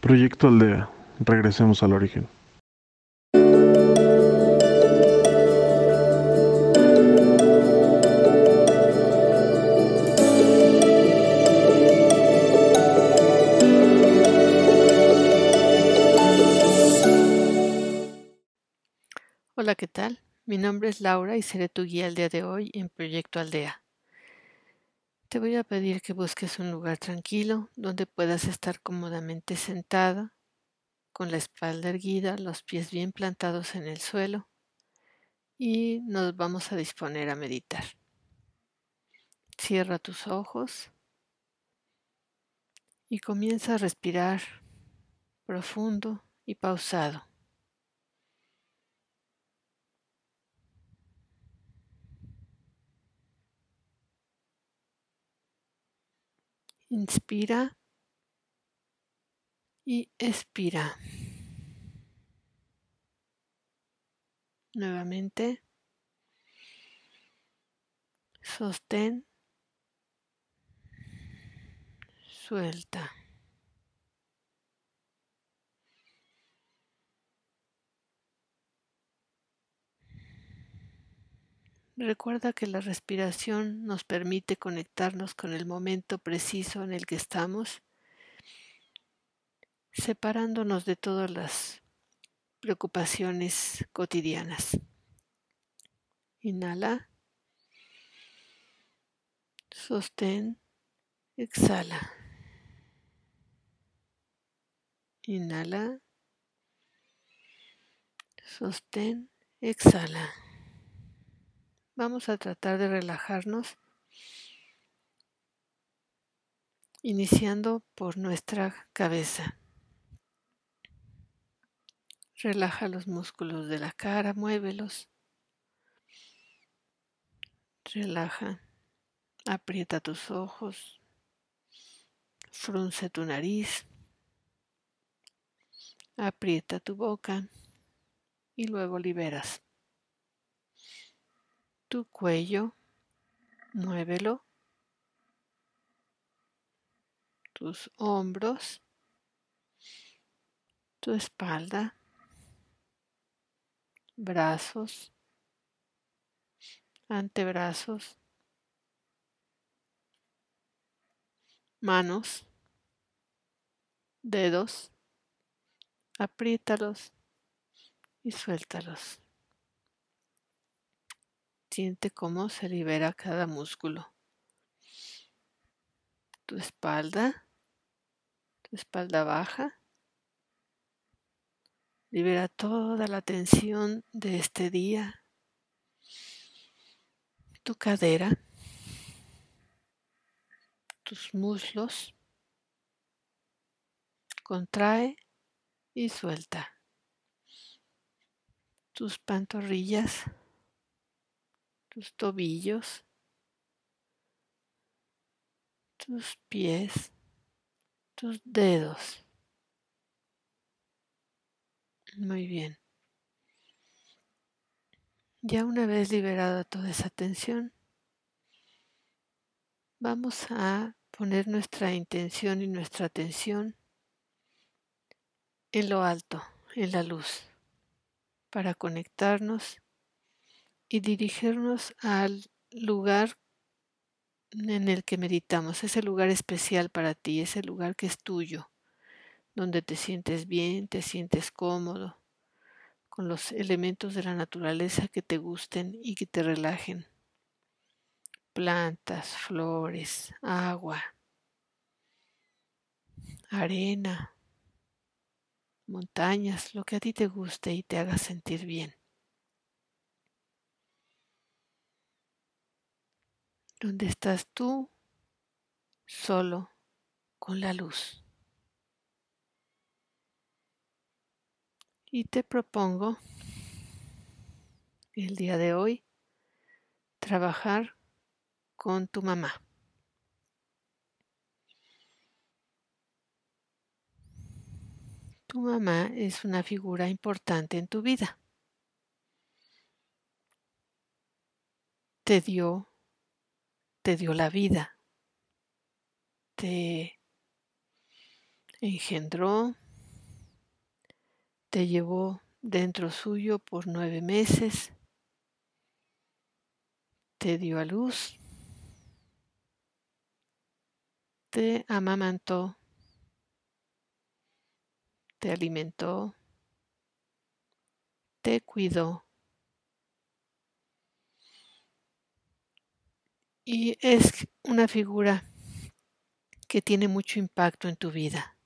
Proyecto Aldea. Regresemos al origen. Hola, ¿qué tal? Mi nombre es Laura y seré tu guía el día de hoy en Proyecto Aldea. Te voy a pedir que busques un lugar tranquilo donde puedas estar cómodamente sentada, con la espalda erguida, los pies bien plantados en el suelo y nos vamos a disponer a meditar. Cierra tus ojos y comienza a respirar profundo y pausado. Inspira y expira. Nuevamente. Sostén. Suelta. Recuerda que la respiración nos permite conectarnos con el momento preciso en el que estamos, separándonos de todas las preocupaciones cotidianas. Inhala. Sostén. Exhala. Inhala. Sostén. Exhala. Vamos a tratar de relajarnos iniciando por nuestra cabeza. Relaja los músculos de la cara, muévelos. Relaja, aprieta tus ojos, frunce tu nariz, aprieta tu boca y luego liberas tu cuello, muévelo, tus hombros, tu espalda, brazos, antebrazos, manos, dedos, apriétalos y suéltalos. Siente cómo se libera cada músculo. Tu espalda, tu espalda baja. Libera toda la tensión de este día. Tu cadera, tus muslos. Contrae y suelta. Tus pantorrillas tus tobillos, tus pies, tus dedos. Muy bien. Ya una vez liberada toda esa tensión, vamos a poner nuestra intención y nuestra atención en lo alto, en la luz, para conectarnos y dirigirnos al lugar en el que meditamos, ese lugar especial para ti, ese lugar que es tuyo, donde te sientes bien, te sientes cómodo, con los elementos de la naturaleza que te gusten y que te relajen. Plantas, flores, agua, arena, montañas, lo que a ti te guste y te haga sentir bien. Donde estás tú solo con la luz. Y te propongo el día de hoy trabajar con tu mamá. Tu mamá es una figura importante en tu vida. Te dio te dio la vida, te engendró, te llevó dentro suyo por nueve meses, te dio a luz, te amamantó, te alimentó, te cuidó. Y es una figura que tiene mucho impacto en tu vida.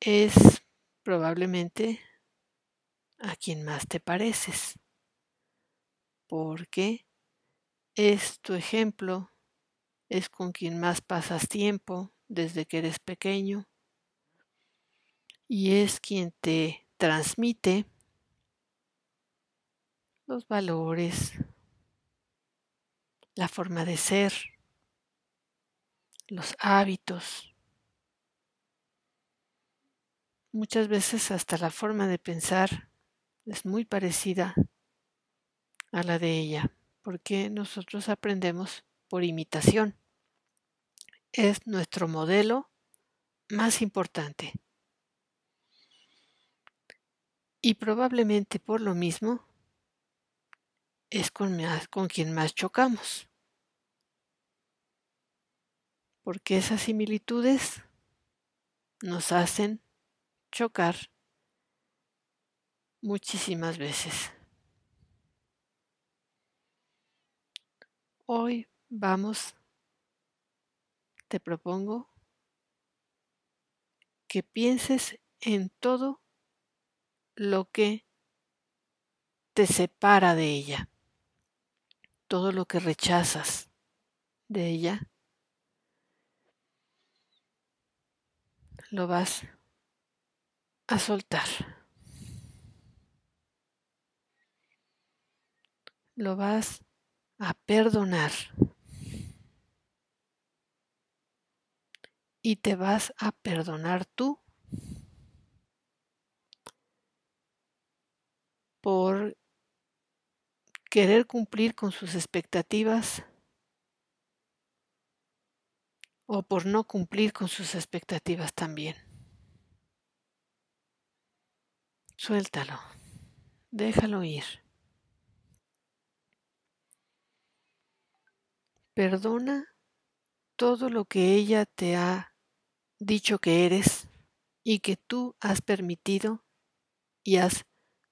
Es probablemente a quien más te pareces, porque es tu ejemplo, es con quien más pasas tiempo desde que eres pequeño y es quien te transmite los valores, la forma de ser, los hábitos. Muchas veces hasta la forma de pensar es muy parecida a la de ella, porque nosotros aprendemos por imitación. Es nuestro modelo más importante. Y probablemente por lo mismo es con, con quien más chocamos. Porque esas similitudes nos hacen chocar muchísimas veces. Hoy vamos, te propongo que pienses en todo lo que te separa de ella, todo lo que rechazas de ella, lo vas a soltar. Lo vas a perdonar. Y te vas a perdonar tú por querer cumplir con sus expectativas o por no cumplir con sus expectativas también. Suéltalo, déjalo ir. Perdona todo lo que ella te ha dicho que eres y que tú has permitido y has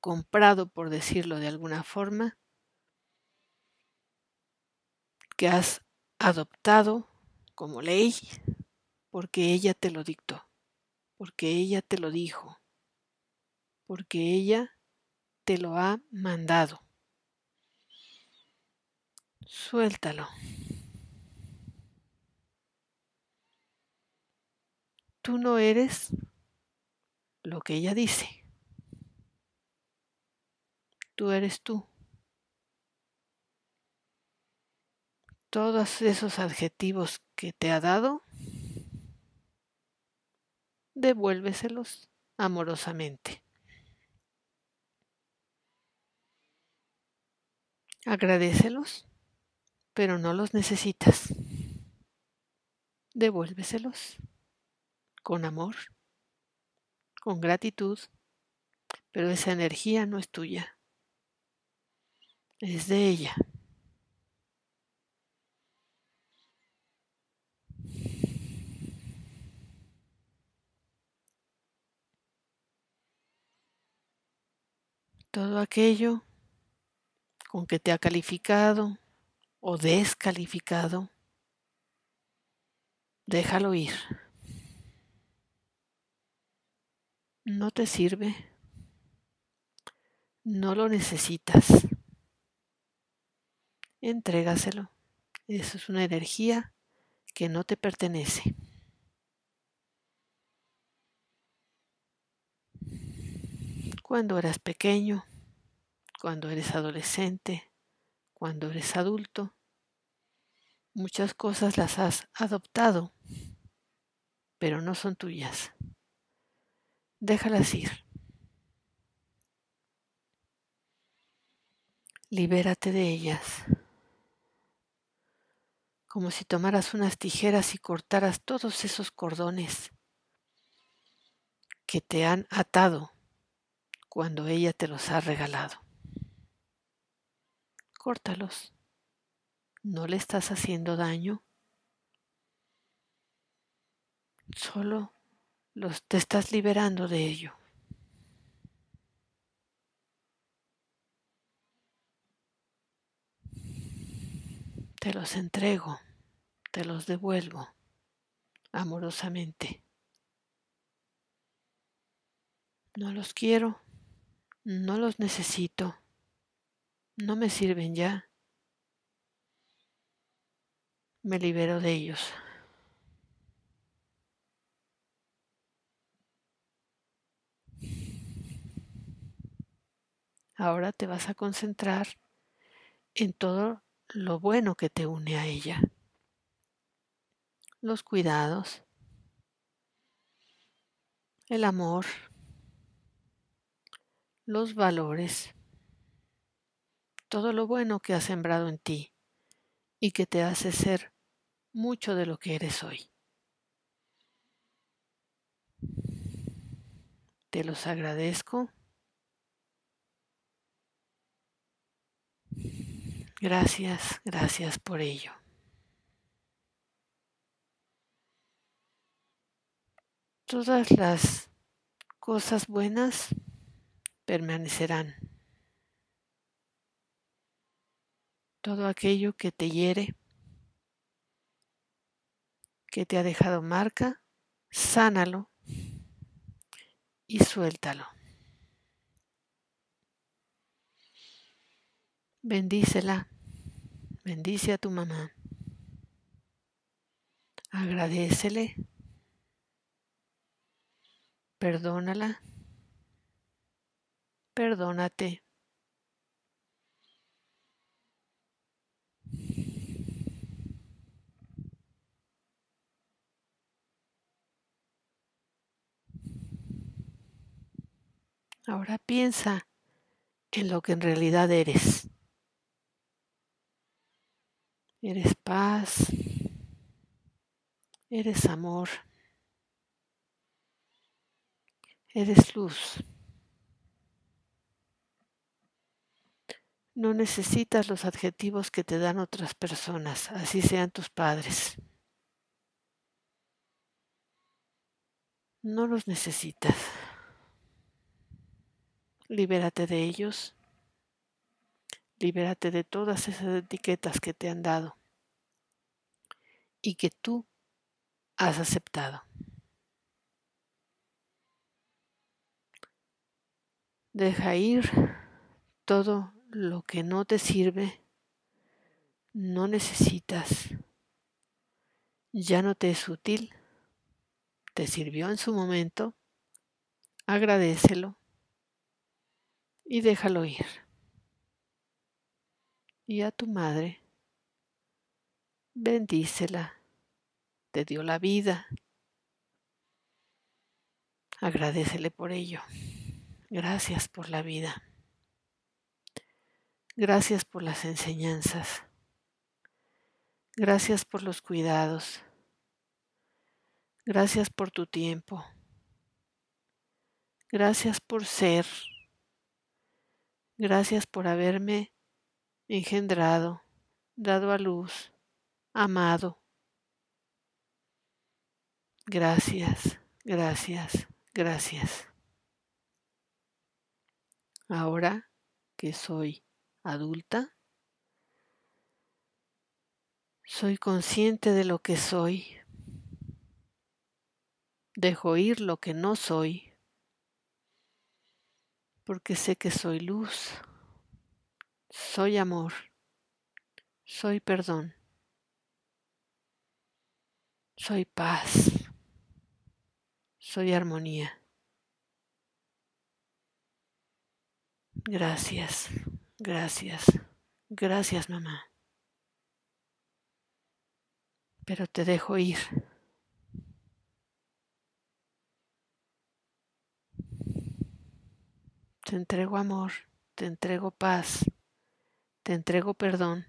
comprado, por decirlo de alguna forma, que has adoptado como ley porque ella te lo dictó, porque ella te lo dijo, porque ella te lo ha mandado. Suéltalo. Tú no eres lo que ella dice. Tú eres tú. Todos esos adjetivos que te ha dado, devuélveselos amorosamente. Agradecelos, pero no los necesitas. Devuélveselos con amor, con gratitud, pero esa energía no es tuya, es de ella. Todo aquello con que te ha calificado o descalificado, déjalo ir. No te sirve, no lo necesitas. Entrégaselo. Eso es una energía que no te pertenece. Cuando eras pequeño, cuando eres adolescente, cuando eres adulto. Muchas cosas las has adoptado, pero no son tuyas. Déjalas ir. Libérate de ellas. Como si tomaras unas tijeras y cortaras todos esos cordones que te han atado cuando ella te los ha regalado. Córtalos. No le estás haciendo daño. Solo los, te estás liberando de ello. Te los entrego, te los devuelvo amorosamente. No los quiero, no los necesito, no me sirven ya. Me libero de ellos. Ahora te vas a concentrar en todo lo bueno que te une a ella. Los cuidados, el amor, los valores, todo lo bueno que ha sembrado en ti y que te hace ser mucho de lo que eres hoy. Te los agradezco. Gracias, gracias por ello. Todas las cosas buenas permanecerán. Todo aquello que te hiere, que te ha dejado marca, sánalo y suéltalo. Bendícela, bendice a tu mamá. Agradecele, perdónala, perdónate. Ahora piensa en lo que en realidad eres. Eres paz, eres amor, eres luz. No necesitas los adjetivos que te dan otras personas, así sean tus padres. No los necesitas. Libérate de ellos. Libérate de todas esas etiquetas que te han dado y que tú has aceptado. Deja ir todo lo que no te sirve, no necesitas, ya no te es útil, te sirvió en su momento, agradecelo y déjalo ir. Y a tu madre, bendícela, te dio la vida, agradecele por ello. Gracias por la vida. Gracias por las enseñanzas. Gracias por los cuidados. Gracias por tu tiempo. Gracias por ser. Gracias por haberme engendrado, dado a luz, amado. Gracias, gracias, gracias. Ahora que soy adulta, soy consciente de lo que soy, dejo ir lo que no soy. Porque sé que soy luz, soy amor, soy perdón, soy paz, soy armonía. Gracias, gracias, gracias mamá. Pero te dejo ir. Te entrego amor, te entrego paz, te entrego perdón.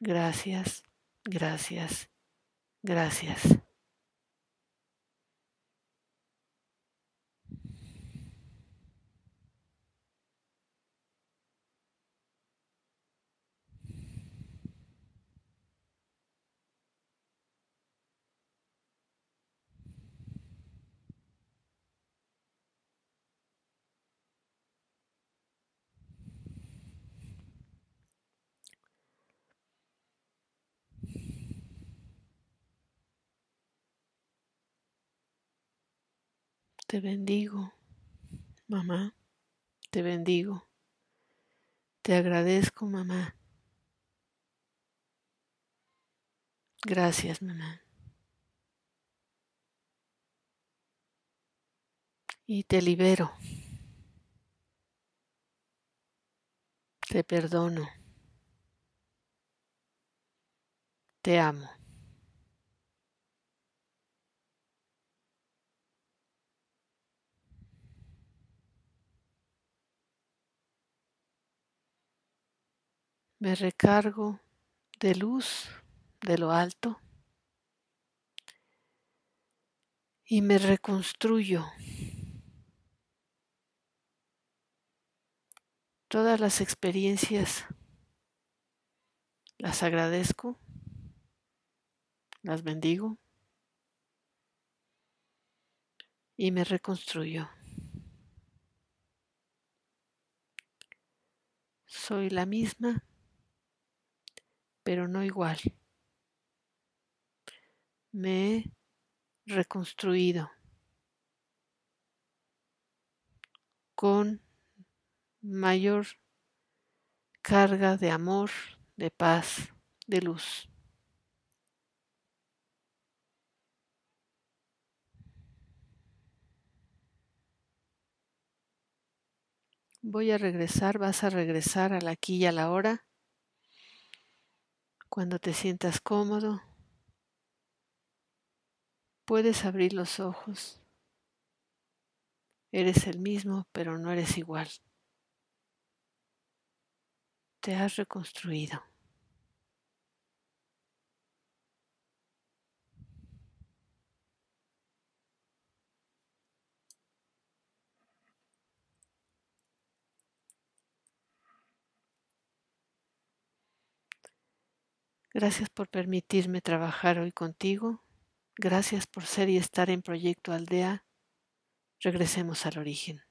Gracias, gracias, gracias. Te bendigo, mamá, te bendigo. Te agradezco, mamá. Gracias, mamá. Y te libero. Te perdono. Te amo. Me recargo de luz de lo alto y me reconstruyo. Todas las experiencias las agradezco, las bendigo y me reconstruyo. Soy la misma pero no igual. Me he reconstruido con mayor carga de amor, de paz, de luz. Voy a regresar, vas a regresar a la aquí y a la hora cuando te sientas cómodo, puedes abrir los ojos. Eres el mismo, pero no eres igual. Te has reconstruido. Gracias por permitirme trabajar hoy contigo. Gracias por ser y estar en Proyecto Aldea. Regresemos al origen.